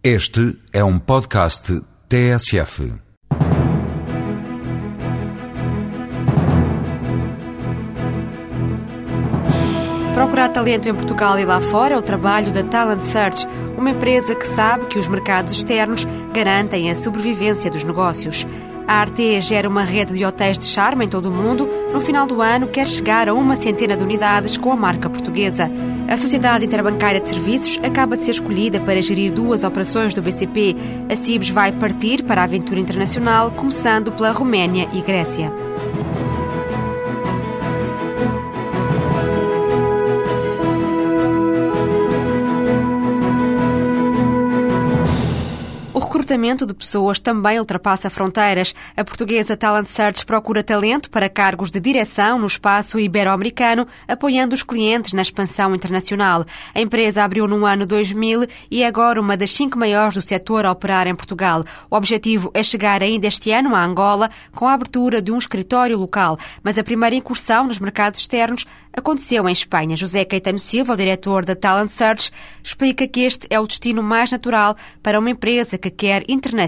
Este é um podcast TSF. Procurar talento em Portugal e lá fora é o trabalho da Talent Search, uma empresa que sabe que os mercados externos garantem a sobrevivência dos negócios. A Arte gera uma rede de hotéis de charme em todo o mundo. No final do ano, quer chegar a uma centena de unidades com a marca portuguesa. A Sociedade Interbancária de Serviços acaba de ser escolhida para gerir duas operações do BCP. A CIBS vai partir para a aventura internacional, começando pela Roménia e Grécia. Recrutamento de pessoas também ultrapassa fronteiras. A portuguesa Talent Search procura talento para cargos de direção no espaço ibero-americano, apoiando os clientes na expansão internacional. A empresa abriu no ano 2000 e é agora uma das cinco maiores do setor a operar em Portugal. O objetivo é chegar ainda este ano a Angola com a abertura de um escritório local, mas a primeira incursão nos mercados externos aconteceu em Espanha. José Caetano Silva, o diretor da Talent Search, explica que este é o destino mais natural para uma empresa que quer internacionalizar